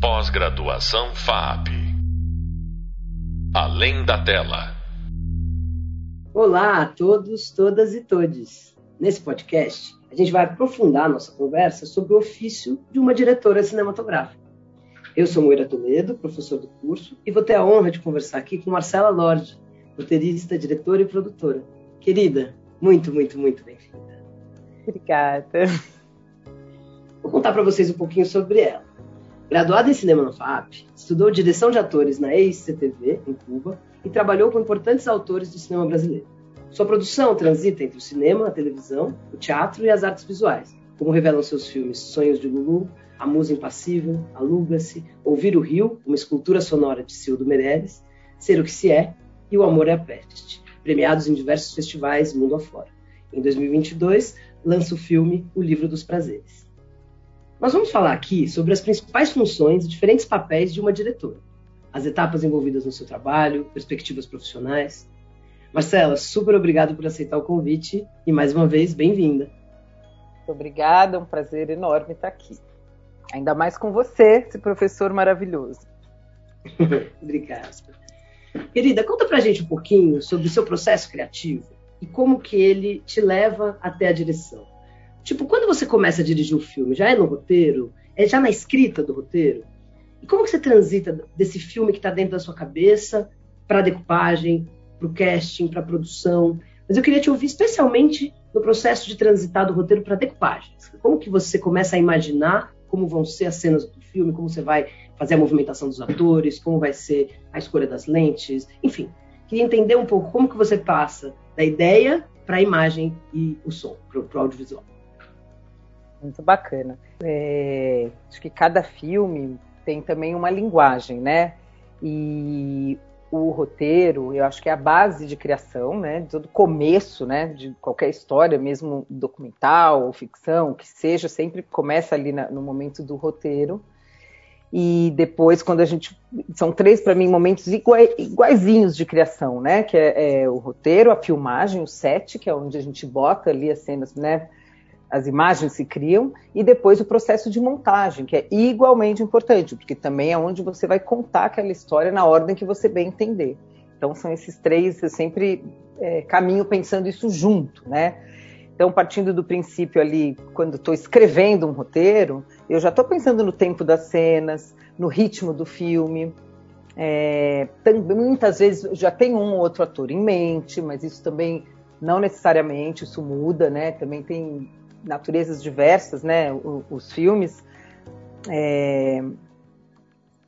Pós-graduação FAP. Além da tela. Olá a todos, todas e todes. Nesse podcast, a gente vai aprofundar nossa conversa sobre o ofício de uma diretora cinematográfica. Eu sou Moira Toledo, professor do curso, e vou ter a honra de conversar aqui com Marcela Lorde, roteirista, diretora e produtora. Querida, muito, muito, muito bem-vinda. Obrigada. Vou contar para vocês um pouquinho sobre ela. Graduada em cinema na FAP, estudou direção de atores na ex-CTV, em Cuba, e trabalhou com importantes autores do cinema brasileiro. Sua produção transita entre o cinema, a televisão, o teatro e as artes visuais, como revelam seus filmes Sonhos de Lulu, A Musa Impassível, Aluga-se, Ouvir o Rio, uma escultura sonora de Cildo Meirelles, Ser o que se é e O Amor é a Peste, premiados em diversos festivais mundo afora. Em 2022, lança o filme O Livro dos Prazeres. Nós vamos falar aqui sobre as principais funções e diferentes papéis de uma diretora, as etapas envolvidas no seu trabalho, perspectivas profissionais. Marcela, super obrigado por aceitar o convite e mais uma vez, bem-vinda. Obrigada, é um prazer enorme estar aqui. Ainda mais com você, esse professor maravilhoso. Obrigada. Querida, conta pra gente um pouquinho sobre o seu processo criativo e como que ele te leva até a direção. Tipo, quando você começa a dirigir o um filme, já é no roteiro? É já na escrita do roteiro? E como que você transita desse filme que está dentro da sua cabeça para a decupagem, para o casting, para a produção? Mas eu queria te ouvir especialmente no processo de transitar do roteiro para a decupagem. Como que você começa a imaginar como vão ser as cenas do filme, como você vai fazer a movimentação dos atores, como vai ser a escolha das lentes, enfim. Queria entender um pouco como que você passa da ideia para a imagem e o som, para o audiovisual. Muito bacana. É, acho que cada filme tem também uma linguagem, né? E o roteiro, eu acho que é a base de criação, né? Todo começo, né? De qualquer história, mesmo documental ou ficção, que seja, sempre começa ali na, no momento do roteiro. E depois, quando a gente. São três, para mim, momentos iguais, iguaizinhos de criação, né? Que é, é, o roteiro, a filmagem, o set, que é onde a gente bota ali as cenas, né? As imagens se criam, e depois o processo de montagem, que é igualmente importante, porque também é onde você vai contar aquela história na ordem que você bem entender. Então são esses três, eu sempre é, caminho pensando isso junto, né? Então, partindo do princípio ali, quando estou escrevendo um roteiro, eu já estou pensando no tempo das cenas, no ritmo do filme. É, também, muitas vezes já tem um ou outro ator em mente, mas isso também não necessariamente, isso muda, né? Também tem naturezas diversas, né? Os, os filmes. É...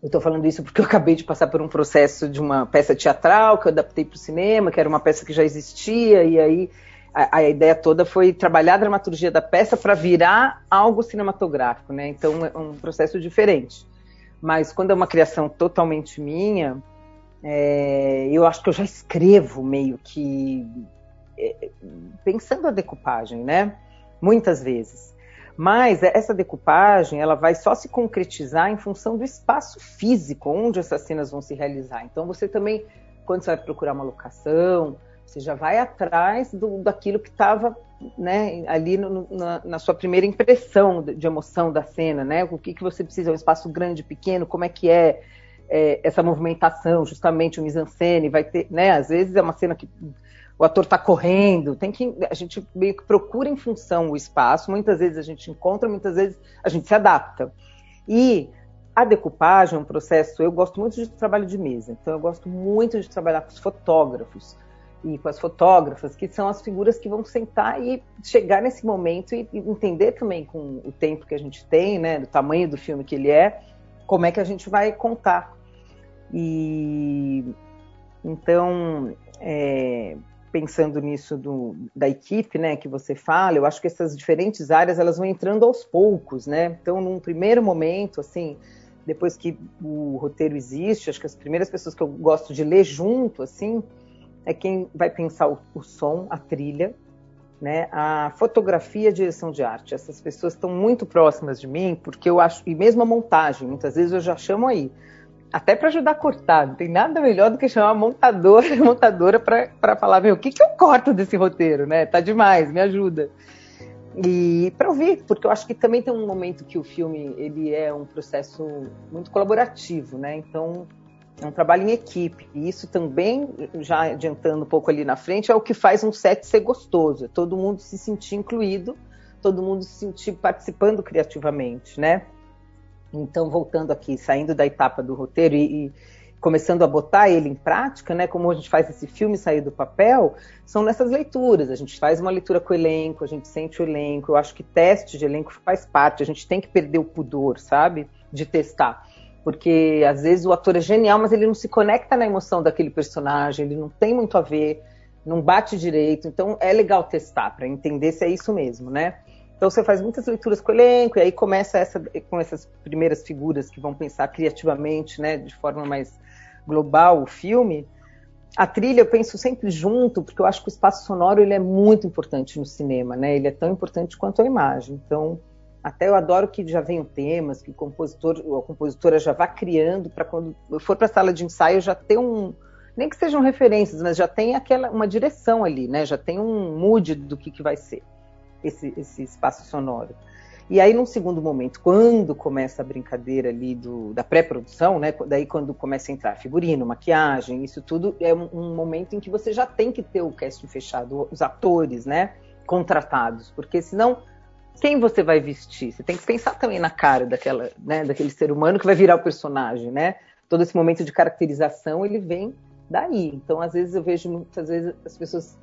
Eu estou falando isso porque eu acabei de passar por um processo de uma peça teatral que eu adaptei para o cinema, que era uma peça que já existia, e aí a, a ideia toda foi trabalhar a dramaturgia da peça para virar algo cinematográfico, né? Então é um processo diferente. Mas quando é uma criação totalmente minha, é, eu acho que eu já escrevo meio que é, pensando a decupagem, né? Muitas vezes. Mas essa decupagem ela vai só se concretizar em função do espaço físico onde essas cenas vão se realizar. Então você também, quando você vai procurar uma locação, você já vai atrás do, daquilo que estava né, ali no, na, na, sua primeira impressão de, emoção da cena, né? O que, que você precisa, um espaço grande, pequeno, como é que é, é essa movimentação, justamente o mise-en-scène, vai ter, né? Às vezes é uma cena que o ator está correndo, tem que a gente meio que procura em função o espaço, muitas vezes a gente encontra, muitas vezes a gente se adapta. E a decupagem é um processo, eu gosto muito de trabalho de mesa, então eu gosto muito de trabalhar com os fotógrafos e com as fotógrafas, que são as figuras que vão sentar e chegar nesse momento e entender também com o tempo que a gente tem, né, do tamanho do filme que ele é, como é que a gente vai contar. E então, é, pensando nisso do, da equipe, né, que você fala, eu acho que essas diferentes áreas elas vão entrando aos poucos, né? Então, num primeiro momento, assim, depois que o roteiro existe, acho que as primeiras pessoas que eu gosto de ler junto, assim, é quem vai pensar o, o som, a trilha, né, a fotografia, a direção de arte. Essas pessoas estão muito próximas de mim, porque eu acho, e mesmo a montagem, muitas vezes eu já chamo aí até para ajudar a cortar. Não tem nada melhor do que chamar montador, montadora para falar, meu, o que, que eu corto desse roteiro, né? Tá demais, me ajuda. e para ouvir, porque eu acho que também tem um momento que o filme ele é um processo muito colaborativo, né? Então é um trabalho em equipe. E isso também, já adiantando um pouco ali na frente, é o que faz um set ser gostoso. É todo mundo se sentir incluído, todo mundo se sentir participando criativamente, né? Então, voltando aqui, saindo da etapa do roteiro e, e começando a botar ele em prática, né? Como a gente faz esse filme sair do papel, são nessas leituras. A gente faz uma leitura com o elenco, a gente sente o elenco. Eu acho que teste de elenco faz parte. A gente tem que perder o pudor, sabe? De testar. Porque às vezes o ator é genial, mas ele não se conecta na emoção daquele personagem, ele não tem muito a ver, não bate direito. Então é legal testar para entender se é isso mesmo, né? Então você faz muitas leituras com o elenco e aí começa essa, com essas primeiras figuras que vão pensar criativamente, né, de forma mais global o filme. A trilha eu penso sempre junto, porque eu acho que o espaço sonoro ele é muito importante no cinema, né? Ele é tão importante quanto a imagem. Então, até eu adoro que já venham temas, que o compositor ou a compositora já vá criando para quando eu for para a sala de ensaio já ter um nem que sejam referências, mas já tem aquela uma direção ali, né? Já tem um mood do que, que vai ser esse, esse espaço sonoro. E aí, num segundo momento, quando começa a brincadeira ali do, da pré-produção, né? Daí quando começa a entrar figurino, maquiagem, isso tudo é um, um, momento em que você já tem que ter o casting fechado, os atores, né? Contratados, porque senão quem você vai vestir? Você tem que pensar também na cara daquela, né? Daquele ser humano que vai virar o personagem, né? Todo esse momento de caracterização ele vem daí. Então, às vezes eu vejo muitas vezes as pessoas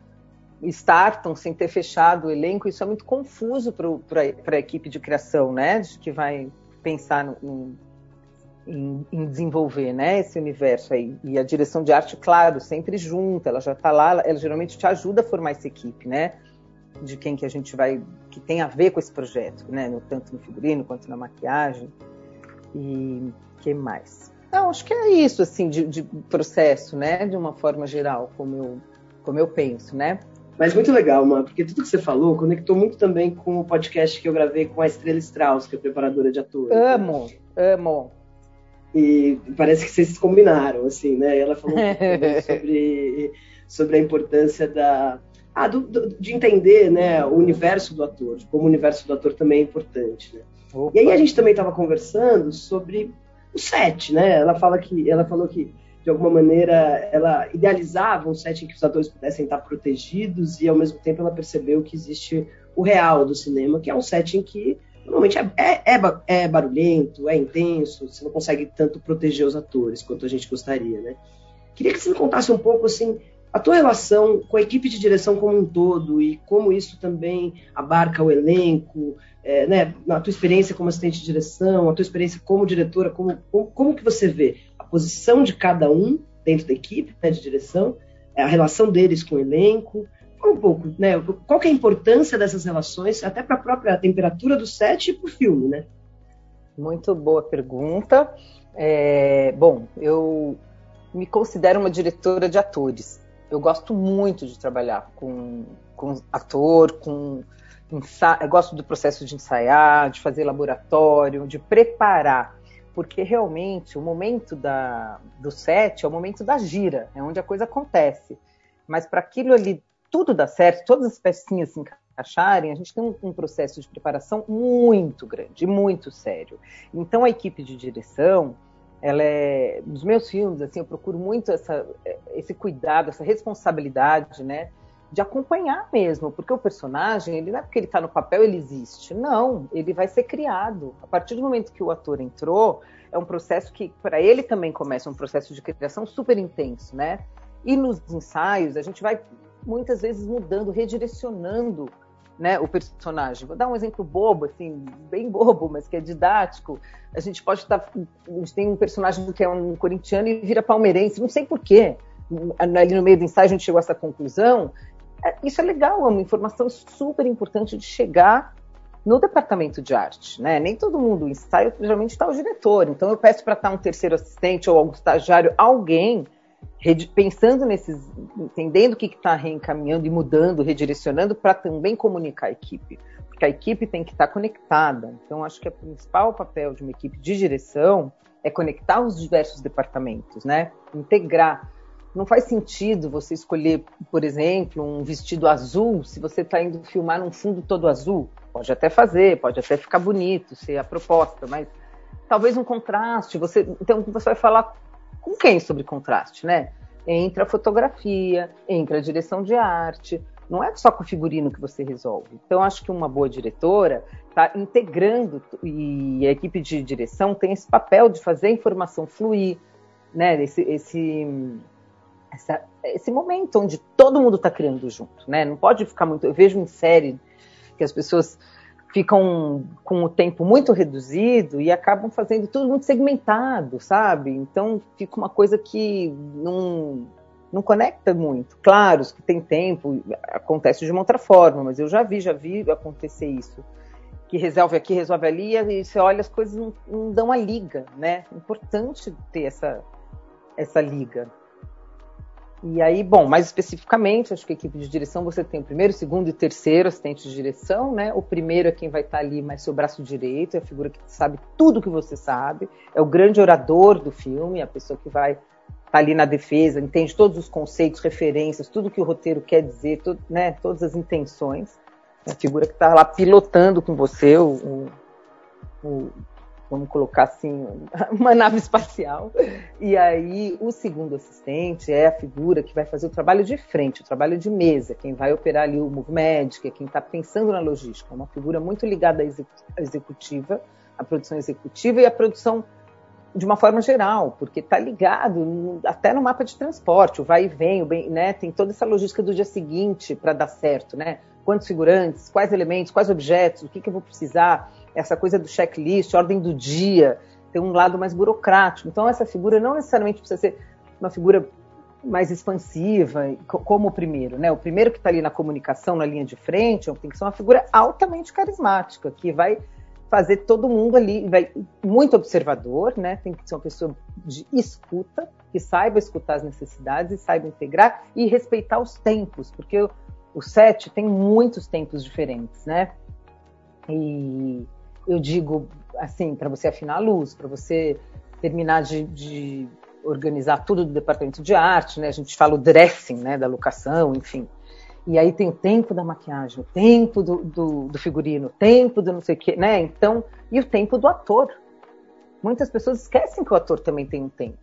startam sem ter fechado o elenco, isso é muito confuso para a equipe de criação, né? Que vai pensar no, em, em, desenvolver né, esse universo aí. E a direção de arte, claro, sempre junta, ela já está lá, ela geralmente te ajuda a formar essa equipe, né? De quem que a gente vai, que tem a ver com esse projeto, né? No, tanto no figurino quanto na maquiagem. E que mais? Não, acho que é isso, assim, de, de processo, né? De uma forma geral, como eu, como eu penso, né? Mas muito legal, mano, porque tudo que você falou conectou muito também com o podcast que eu gravei com a Estrela Strauss, que é preparadora de atores. Amo, amo. E parece que vocês combinaram, assim, né? Ela falou um sobre, sobre a importância da, ah, do, do, de entender né, o universo do ator, como o universo do ator também é importante. Né? E aí a gente também estava conversando sobre o set, né? Ela fala que ela falou que de alguma maneira, ela idealizava um set em que os atores pudessem estar protegidos e, ao mesmo tempo, ela percebeu que existe o real do cinema, que é um set em que normalmente é, é, é, é barulhento, é intenso, você não consegue tanto proteger os atores quanto a gente gostaria, né? Queria que você me contasse um pouco, assim, a tua relação com a equipe de direção como um todo e como isso também abarca o elenco, é, né, na tua experiência como assistente de direção, a tua experiência como diretora, como, como, como que você vê posição de cada um dentro da equipe né, de direção, é, a relação deles com o elenco, um pouco, né? Qual que é a importância dessas relações, até para a própria temperatura do set e para o filme, né? Muito boa pergunta. É, bom, eu me considero uma diretora de atores. Eu gosto muito de trabalhar com, com ator, com eu gosto do processo de ensaiar, de fazer laboratório, de preparar porque realmente o momento da, do set é o momento da gira, é onde a coisa acontece. Mas para aquilo ali tudo dar certo, todas as pecinhas se encaixarem, a gente tem um, um, processo de preparação muito grande, muito sério. Então a equipe de direção, ela é, nos meus filmes, assim, eu procuro muito essa, esse cuidado, essa responsabilidade, né? de acompanhar mesmo, porque o personagem, ele não é porque ele está no papel, ele existe. Não, ele vai ser criado. A partir do momento que o ator entrou, é um processo que, para ele também começa um processo de criação super intenso, né? E nos ensaios, a gente vai muitas vezes mudando, redirecionando né, o personagem. Vou dar um exemplo bobo, assim, bem bobo, mas que é didático. A gente pode estar. Tá, a gente tem um personagem que é um corintiano e vira palmeirense, não sei porquê. Ali no meio do ensaio a gente chegou a essa conclusão é, isso é legal, é uma informação super importante de chegar no departamento de arte, né? Nem todo mundo o ensaio geralmente está o diretor. Então eu peço para estar tá um terceiro assistente ou algum estagiário, alguém pensando nesses, entendendo o que está reencaminhando e mudando, redirecionando para também comunicar a equipe, porque a equipe tem que estar tá conectada. Então acho que o principal papel de uma equipe de direção é conectar os diversos departamentos, né? Integrar Não faz sentido você escolher, por exemplo, um vestido azul se você está indo filmar num fundo todo azul. Pode até fazer, pode até ficar bonito, ser a proposta, mas talvez um contraste. Você, então você vai falar com quem sobre contraste, né? Entra a fotografia, entra a direção de arte. Não é só com o figurino que você resolve. Então, acho que uma boa diretora está integrando e a equipe de direção tem esse papel de fazer a informação fluir, né? Esse, esse, essa, esse momento onde todo mundo está criando junto, né? Não pode ficar muito. Eu vejo em série que as pessoas ficam com o tempo muito reduzido e acabam fazendo tudo muito segmentado, sabe? Então fica uma coisa que não, não conecta muito. Claro, os que tem tempo, acontece de uma outra forma, mas eu já vi, já vi acontecer isso. Que resolve aqui, resolve ali, e você olha, as coisas não, não dão a liga, né? É importante ter essa, essa liga. E aí, bom, mais especificamente, acho que a equipe de direção você tem o primeiro, segundo e terceiro assistente de direção, né? O primeiro é quem vai estar ali mais seu braço direito, é a figura que sabe tudo que você sabe, é o grande orador do filme, a pessoa que vai estar ali na defesa, entende todos os conceitos, referências, tudo que o roteiro quer dizer, né? Todas as intenções. É a figura que está lá pilotando com você o, o, vamos colocar assim, uma nave espacial. E aí o segundo assistente é a figura que vai fazer o trabalho de frente, o trabalho de mesa, quem vai operar ali o Magic, é quem está pensando na logística. É uma figura muito ligada à executiva, à produção executiva e à produção de uma forma geral, porque está ligado até no mapa de transporte, o vai e vem, bem, né, tem toda essa logística do dia seguinte para dar certo, né? Quantos figurantes, quais elementos, quais objetos, o que, que eu vou precisar, essa coisa do checklist, ordem do dia, tem um lado mais burocrático. Então, essa figura não necessariamente precisa ser uma figura mais expansiva, como o primeiro, né? O primeiro que está ali na comunicação, na linha de frente, tem que ser uma figura altamente carismática, que vai fazer todo mundo ali, vai muito observador, né? Tem que ser uma pessoa de escuta, que saiba escutar as necessidades e saiba integrar e respeitar os tempos, porque o, o set tem muitos tempos diferentes, né? E eu digo assim, para você afinar a luz, para você terminar de, de, organizar tudo do departamento de arte, né? A gente fala o dressing, né, da locação, enfim. E aí tem o tempo da maquiagem, o tempo do, do, do figurino, o tempo do não sei o quê, né? Então, e o tempo do ator. Muitas pessoas esquecem que o ator também tem um tempo.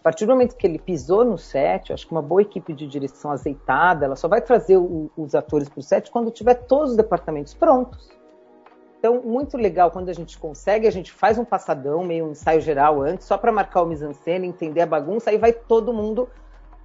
A partir do momento que ele pisou no set, acho que uma boa equipe de direção azeitada, ela só vai trazer o, os atores para o set quando tiver todos os departamentos prontos. Então, muito legal quando a gente consegue, a gente faz um passadão, meio um ensaio geral antes, só para marcar o mise-en-scène, entender a bagunça, aí vai todo mundo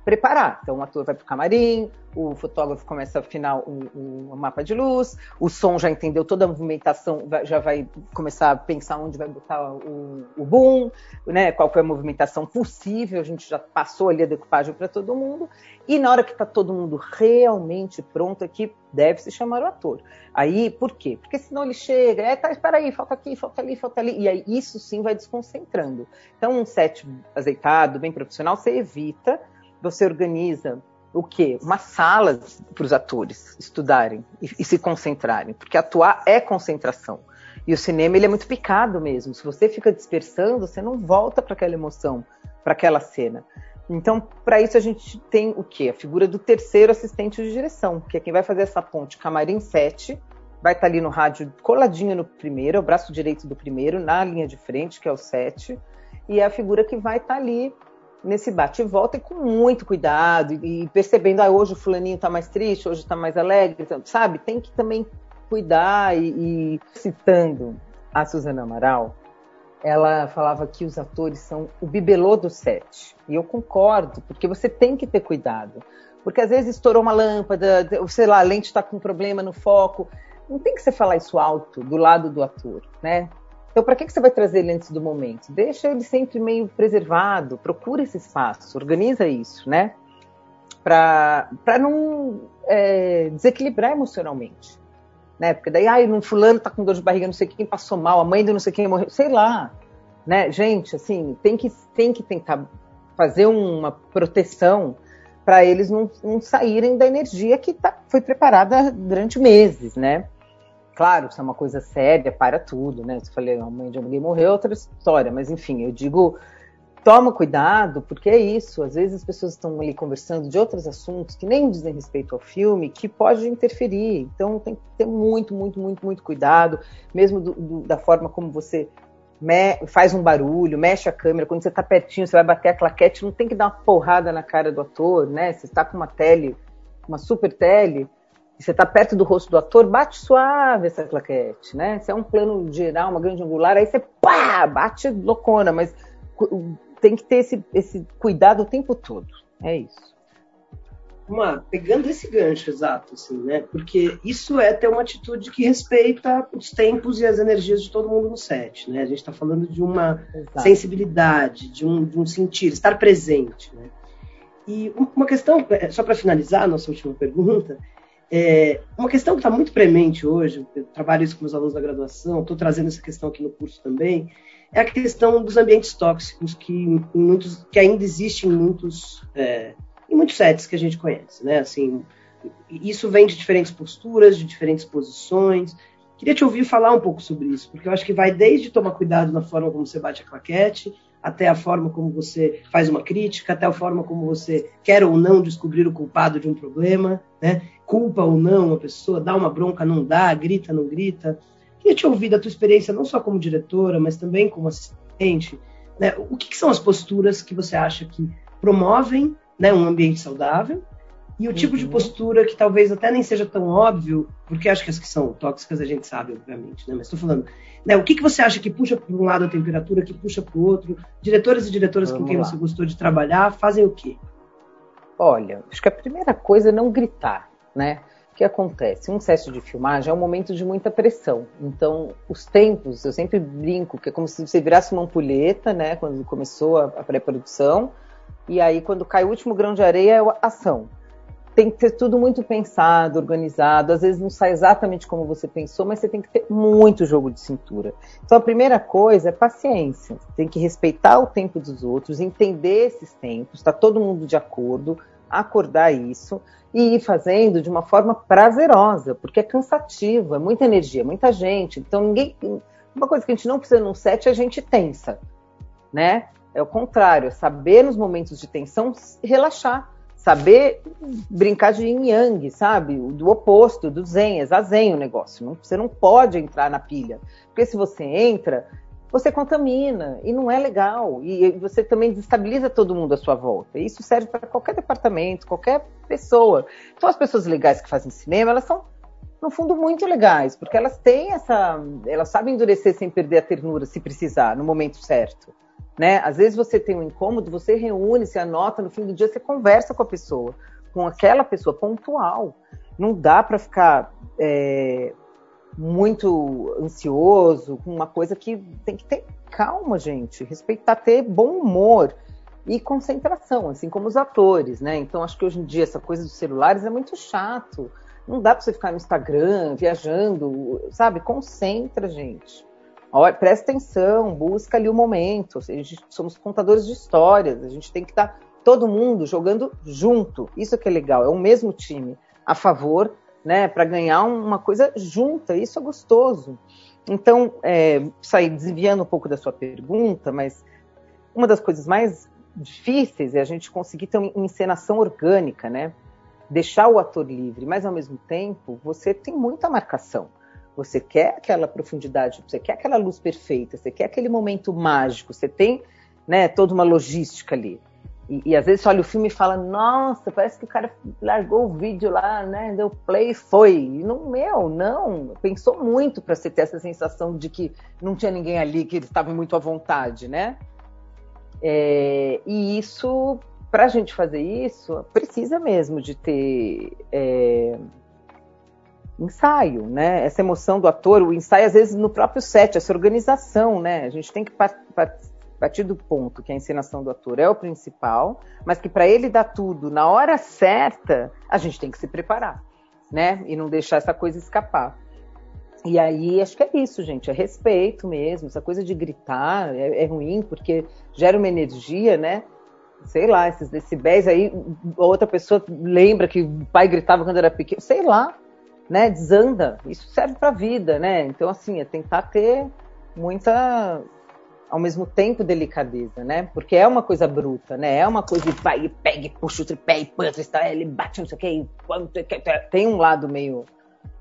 preparar. Então, o ator vai para o camarim, o fotógrafo começa a afinar o, mapa de luz, o som já entendeu toda a movimentação, já vai começar a pensar onde vai botar o, o boom, né, qual foi a movimentação possível, a gente já passou ali a decupagem para todo mundo, e na hora que está todo mundo realmente pronto aqui, deve se chamar o ator. Aí, por quê? Porque senão ele chega, é, tá, espera aí, falta aqui, falta ali, falta ali, e aí isso sim vai desconcentrando. Então, um set azeitado, bem profissional, você evita você organiza o quê? Uma sala para os atores estudarem e, e, se concentrarem, porque atuar é concentração. E o cinema ele é muito picado mesmo. Se você fica dispersando, você não volta para aquela emoção, para aquela cena. Então, para isso a gente tem o quê? A figura do terceiro assistente de direção, que é quem vai fazer essa ponte camarim 7, vai estar tá ali no rádio coladinho no primeiro, é o braço direito do primeiro, na linha de frente, que é o 7, e é a figura que vai estar tá ali nesse bate e volta e com muito cuidado e percebendo, ah, hoje o fulaninho está mais triste, hoje está mais alegre, então, sabe? Tem que também cuidar e, e, citando a Suzana Amaral, ela falava que os atores são o bibelô do set. E eu concordo, porque você tem que ter cuidado. Porque às vezes estourou uma lâmpada, sei lá, a lente está com problema no foco. Não tem que você falar isso alto do lado do ator, né? Então, para que, que você vai trazer ele antes do momento? Deixa ele sempre meio preservado, procura esse espaço, organiza isso, né? Para não é, desequilibrar emocionalmente. Né? Porque daí, ai, um fulano tá com dor de barriga, não sei quem passou mal, a mãe de não sei quem morreu, sei lá. Né? Gente, assim, tem que, tem que tentar fazer uma proteção para eles não, não, saírem da energia que tá, foi preparada durante meses, né? Claro, se é uma coisa séria, para tudo, né? Eu falei, a mãe de alguém morreu, é outra história, mas enfim, eu digo toma cuidado, porque é isso. Às vezes as pessoas estão ali conversando de outros assuntos que nem dizem respeito ao filme, que pode interferir. Então tem que ter muito, muito, muito, muito cuidado, mesmo do, do, da forma como você faz um barulho, mexe a câmera. Quando você está pertinho, você vai bater a claquete, não tem que dar uma porrada na cara do ator, né? Você está com uma tele, uma super tele, e você está perto do rosto do ator, bate suave essa claquete, né? Se é um plano geral, uma grande angular, aí você pá, bate loucona, mas tem que ter esse, esse cuidado o tempo todo. É isso. Uma, pegando esse gancho exato, assim, né? Porque isso é ter uma atitude que respeita os tempos e as energias de todo mundo no set, né? A gente está falando de uma exato. sensibilidade, de um, de um sentir, estar presente, né? E uma questão, é, só para finalizar a nossa última pergunta, é, uma questão que está muito premente hoje, eu trabalho isso com os alunos da graduação, estou trazendo essa questão aqui no curso também, é a questão dos ambientes tóxicos que, muitos, que ainda existem em muitos, é, em muitos sets que a gente conhece, né? Assim, isso vem de diferentes posturas, de diferentes posições. Queria te ouvir falar um pouco sobre isso, porque eu acho que vai desde tomar cuidado na forma como você bate a claquete, até a forma como você faz uma crítica, até a forma como você quer ou não descobrir o culpado de um problema, né? Culpa ou não a pessoa, dá uma bronca, não dá, grita, não grita. Queria te ouvir da tua experiência, não só como diretora, mas também como assistente. Né? O que, que, são as posturas que você acha que promovem né, um ambiente saudável e o uhum. tipo de uhum. postura que talvez até nem seja tão óbvio, porque acho que as que são tóxicas a gente sabe, obviamente, né? Mas estou falando, né, o que, que você acha que puxa para um lado a temperatura, que puxa para o outro? Diretores e diretoras Vamos com quem lá. você gostou de trabalhar fazem o quê? Olha, acho que a primeira coisa é não gritar, né? O que acontece? Um set de filmagem é um momento de muita pressão. Então, os tempos, eu sempre brinco que é como se você virasse uma ampulheta, né? Quando começou a, a pré-produção. E aí, quando cai o último grão de areia, é a ação. Tem que ter tudo muito pensado, organizado. Às vezes não sai exatamente como você pensou, mas você tem que ter muito jogo de cintura. Então, a primeira coisa é paciência. Tem que respeitar o tempo dos outros, entender esses tempos, está todo mundo de acordo, acordar isso e ir fazendo de uma forma prazerosa, porque é cansativo, é muita energia, muita gente. Então ninguém. Uma coisa que a gente não precisa num set é a gente tensa, né? É o contrário, é saber nos momentos de tensão relaxar, saber brincar de yin yang, sabe? Do oposto, do zen, é zazen o negócio. Você não pode entrar na pilha, porque se você entra, você contamina e não é legal. E você também desestabiliza todo mundo à sua volta. Isso serve para qualquer departamento, qualquer pessoa. Então, as pessoas legais que fazem cinema, elas são, no fundo, muito legais, porque elas têm essa. Elas sabem endurecer sem perder a ternura, se precisar, no momento certo. Né? Às vezes você tem um incômodo, você reúne, se anota, no fim do dia você conversa com a pessoa, com aquela pessoa pontual. Não dá para ficar. É muito ansioso, com uma coisa que tem que ter calma, gente, respeitar, ter bom humor e concentração, assim como os atores, né? Então acho que hoje em dia essa coisa dos celulares é muito chato. Não dá para você ficar no Instagram viajando, sabe? Concentra, gente. Presta atenção, busca ali o momento. A gente, somos contadores de histórias, a gente tem que estar todo mundo jogando junto. Isso que é legal, é o mesmo time a favor né, para ganhar uma coisa junta. Isso é gostoso. Então, é, sair desviando um pouco da sua pergunta, mas uma das coisas mais difíceis é a gente conseguir ter uma encenação orgânica, né? Deixar o ator livre, mas ao mesmo tempo você tem muita marcação. Você quer aquela profundidade, você quer aquela luz perfeita, você quer aquele momento mágico, você tem né, toda uma logística ali. E, e, às vezes olha o filme e fala, nossa, parece que o cara largou o vídeo lá, né? Deu play e foi. Não, meu, não. Pensou muito para você ter essa sensação de que não tinha ninguém ali, que eles estavam muito à vontade, né? É, e isso, para a gente fazer isso, precisa mesmo de ter é, ensaio, né? Essa emoção do ator, o ensaio, às vezes, no próprio set, essa organização, né? A gente tem que partir do ponto que a encenação do ator é o principal, mas que para ele dar tudo na hora certa, a gente tem que se preparar, né? E não deixar essa coisa escapar. E aí, acho que é isso, gente, é respeito mesmo. Essa coisa de gritar é, é ruim porque gera uma energia, né? Sei lá, esses decibéis aí, outra pessoa lembra que o pai gritava quando era pequeno, sei lá, né? Desanda. Isso serve para a vida, né? Então, assim, é tentar ter muita ao mesmo tempo delicadeza, né? Porque é uma coisa bruta, né? É uma coisa de vai e pega, e puxa o tripé e panta, ele bate não sei o que, tem um lado meio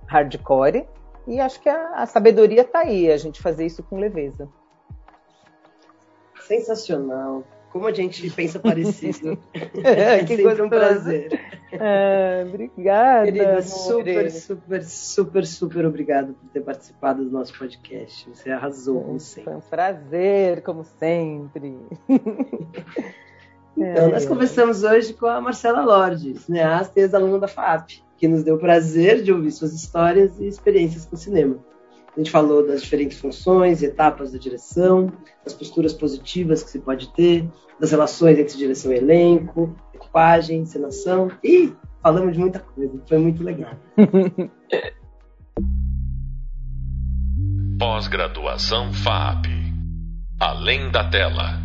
hardcore e acho que a, a sabedoria está aí, a gente fazer isso com leveza. Sensacional. Como a gente pensa parecido. é, que sempre um prazer. É, obrigada. Querida, super, super, super, super obrigado por ter participado do nosso podcast. Você arrasou, como sempre. Foi um prazer, como sempre. Então, nós conversamos hoje com a Marcela Lorde, cineasta e ex-aluna da FAP, que nos deu o prazer de ouvir suas histórias e experiências com o cinema. A gente falou das diferentes funções e etapas da direção, das posturas positivas que se pode ter, das relações entre direção e elenco, equipagem, encenação e falamos de muita coisa. Foi muito legal. Pós-graduação FAP. Além da tela.